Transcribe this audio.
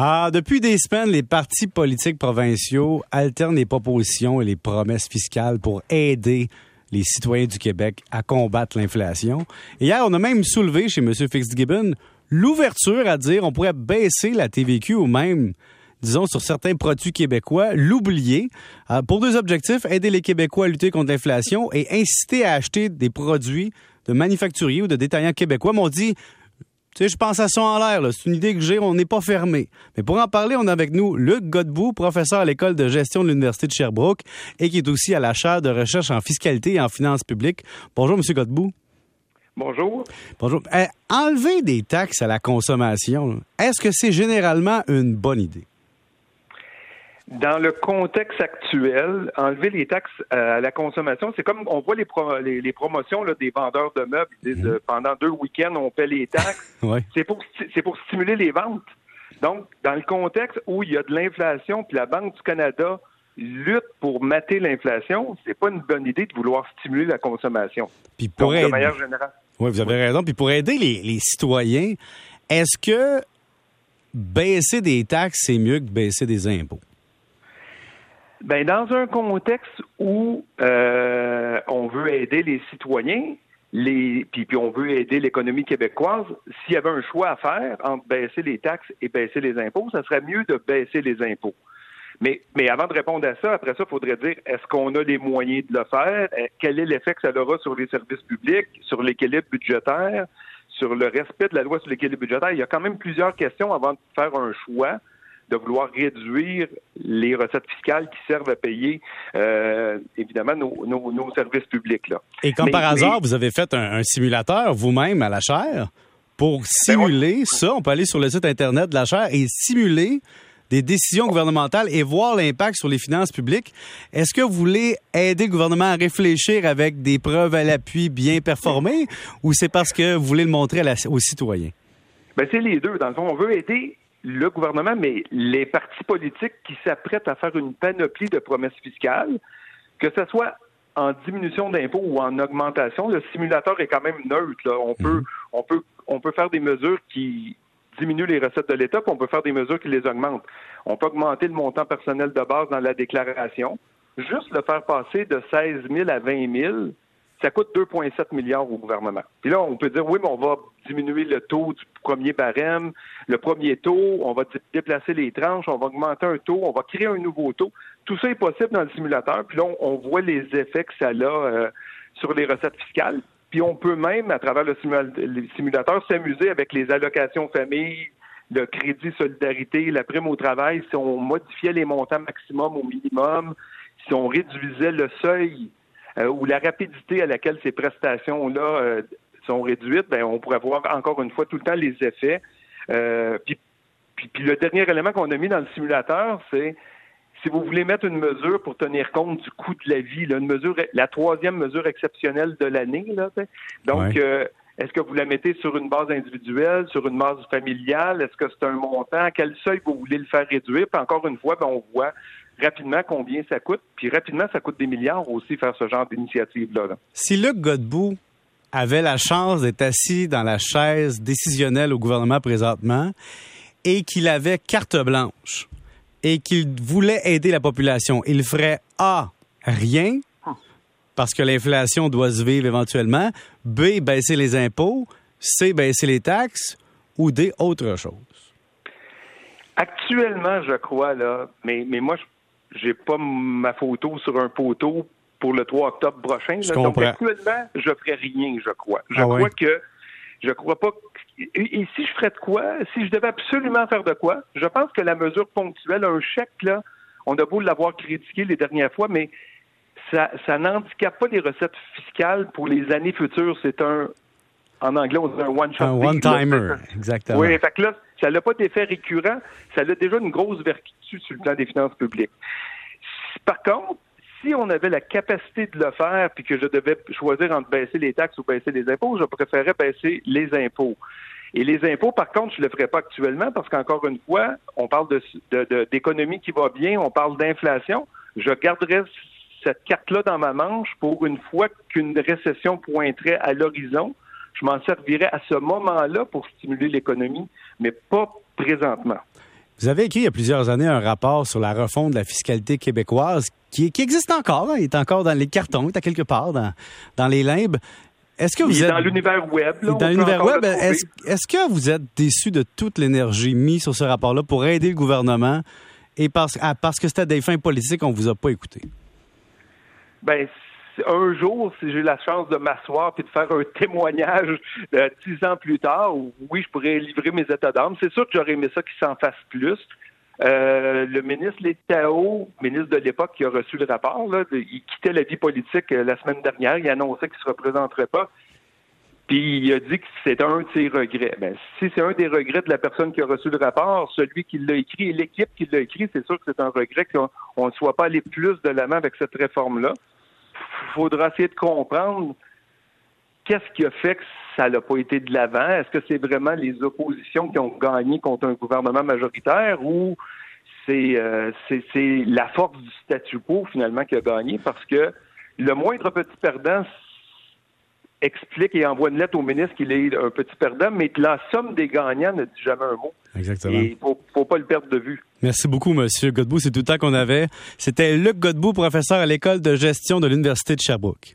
Ah, depuis des semaines, les partis politiques provinciaux alternent les propositions et les promesses fiscales pour aider les citoyens du Québec à combattre l'inflation. hier, on a même soulevé chez M. Fitzgibbon l'ouverture à dire on pourrait baisser la TVQ ou même disons, sur certains produits québécois, l'oublier, euh, pour deux objectifs, aider les Québécois à lutter contre l'inflation et inciter à acheter des produits de manufacturiers ou de détaillants québécois. Mais tu sais, je pense à ça en l'air, c'est une idée que j'ai, on n'est pas fermé. Mais pour en parler, on a avec nous Luc Godbout, professeur à l'école de gestion de l'Université de Sherbrooke et qui est aussi à la chaire de recherche en fiscalité et en finances publiques. Bonjour, M. Godbout. Bonjour. Bonjour. Eh, enlever des taxes à la consommation, est-ce que c'est généralement une bonne idée? Dans le contexte actuel, enlever les taxes à la consommation, c'est comme on voit les, les, promotions là, des vendeurs de meubles. Ils disent, mhm. euh, pendant deux week-ends, on paie les taxes. C'est pour, pour stimuler les ventes. Donc, dans le contexte où il y a de l'inflation, puis la Banque du Canada lutte pour mater l'inflation, c'est pas une bonne idée de vouloir stimuler la consommation. Puis pour de manière générale. Oui, vous avez raison. Puis pour aider les, les citoyens, est-ce que baisser des taxes, c'est mieux que baisser des impôts? Ben, dans un contexte où euh, on veut aider les citoyens, les, puis, puis on veut aider l'économie québécoise, s'il y avait un choix à faire entre baisser les taxes et baisser les impôts, ça serait mieux de baisser les impôts. Mais, mais avant de répondre à ça, après ça, il faudrait dire est-ce qu'on a les moyens de le faire? Euh, quel est l'effet que ça aura sur les services publics, sur l'équilibre budgétaire, sur le respect de la loi sur l'équilibre budgétaire? Il y a quand même plusieurs questions avant de faire un choix de vouloir réduire les recettes fiscales qui servent à payer, euh, évidemment, nos, services publics. Là. Et comme par hasard, vous avez fait un, simulateur vous-même à la chaire pour ben simuler ça. On peut aller sur le site Internet de la chaire et simuler des décisions gouvernementales et voir l'impact sur les finances publiques. Est-ce que vous voulez aider le gouvernement à réfléchir avec des preuves à l'appui bien performées ou c'est parce que vous voulez le montrer aux citoyens? Ben, c'est les deux. Dans le fond, on veut aider le gouvernement, mais les partis politiques qui s'apprêtent à faire une panoplie de promesses fiscales, que ce soit en diminution d'impôts ou en augmentation, le simulateur est quand même neutre. On peut, mhm. on peut, on peut faire des mesures qui diminuent les recettes de l'État, puis on peut faire des mesures qui les augmentent. On peut augmenter le montant personnel de base dans la déclaration, juste le faire passer de 16 000 à 20 000 ça coûte 2,7 milliards au gouvernement. Puis là, on peut dire, oui, mais on va diminuer le taux du premier barème, le premier taux, on va déplacer les tranches, on va augmenter un taux, on va créer un nouveau taux. Tout ça est possible dans le simulateur. Puis là, on, voit les effets que ça a euh, sur les recettes fiscales. Puis on peut même, à travers le, simulateur, s'amuser avec les allocations famille, le crédit solidarité, la prime au travail, si on modifiait les montants maximum au minimum, si on réduisait le seuil ou la rapidité à laquelle ces prestations-là euh, sont réduites, ben, on pourrait voir encore une fois tout le temps les effets. Euh, puis, puis, le dernier élément qu'on a mis dans le simulateur, c'est si vous voulez mettre une mesure pour tenir compte du coût de la vie, là, une mesure, la troisième mesure exceptionnelle de l'année, là, donc est-ce que vous la mettez sur une base individuelle, sur une base familiale? Est-ce que c'est un montant? À quel seuil vous voulez le faire réduire? Puis encore une fois, ben, on voit rapidement combien ça coûte. Puis rapidement, ça coûte des milliards aussi faire ce genre d'initiative-là. Si Luc Godbout avait la chance d'être assis dans la chaise décisionnelle au gouvernement présentement et qu'il avait carte blanche et qu'il voulait aider la population, il ferait A, rien, parce que l'inflation doit se vivre éventuellement, B, baisser les impôts, C, baisser les taxes, ou D, autre chose? Actuellement, je crois, là, mais, mais moi, je j'ai pas ma photo sur un poteau pour le 3 octobre prochain. Donc actuellement, je ferai rien, je crois. Je ah crois que je crois pas et, si je ferais de quoi, si je devais absolument faire de quoi, je pense que la mesure ponctuelle, un chèque, là, on a beau l'avoir critiqué les dernières fois, mais ça, ça n'handicape pas les recettes fiscales pour les années futures. C'est un en anglais, on dit un one-shot. Un one-timer, exactement. Oui, fait que là, ça n'a pas d'effet récurrent, ça a déjà une grosse vertu sur le plan des finances publiques. Par contre, si on avait la capacité de le faire, puis que je devais choisir entre baisser les taxes ou baisser les impôts, je préférerais baisser les impôts. Et les impôts, par contre, je ne le ferais pas actuellement parce qu'encore une fois, on parle d'économie qui va bien, on parle d'inflation. Je garderais cette carte-là dans ma manche pour une fois qu'une récession pointerait à l'horizon je m'en servirais à ce moment-là pour stimuler l'économie, mais pas présentement. Vous avez écrit il y a plusieurs années un rapport sur la refonte de la fiscalité québécoise qui, qui existe encore. Hein, il est encore dans les cartons, il est à quelque part dans, dans les limbes. Est-ce que vous êtes dans l'univers web là, Dans l'univers web, est-ce est que vous êtes déçu de toute l'énergie mise sur ce rapport-là pour aider le gouvernement et parce, ah, parce que c'était des fins politiques, on vous a pas écouté? Ben un jour, si j'ai la chance de m'asseoir et de faire un témoignage euh, dix ans plus tard, oui, je pourrais livrer mes états d'âme. C'est sûr que j'aurais aimé ça qu'il s'en fasse plus. Euh, le ministre Létao, ministre de l'époque qui a reçu le rapport, il quittait la vie politique euh, la semaine dernière. Il annonçait qu'il ne se représenterait pas. Puis il a dit que c'est un de ses regrets. Ben, si c'est un des regrets de la personne qui a reçu le rapport, celui qui l'a écrit et l'équipe qui l'a écrit, c'est sûr que c'est un regret qu'on ne soit pas allé plus de la main avec cette réforme-là faudra essayer de comprendre qu'est-ce qui a fait que ça n'a pas été de l'avant. Est-ce que c'est vraiment les oppositions qui ont gagné contre un gouvernement majoritaire ou euh, c'est la force du statu quo finalement qui a gagné? Parce que le moindre petit perdant explique et envoie une lettre au ministre qu'il est un petit perdant, mais la somme des gagnants ne dit jamais un mot. Exactement. Il faut, faut pas le perdre de vue. Merci beaucoup, Monsieur Godbout. C'est tout le temps qu'on avait. C'était Luc Godbout, professeur à l'école de gestion de l'Université de Sherbrooke.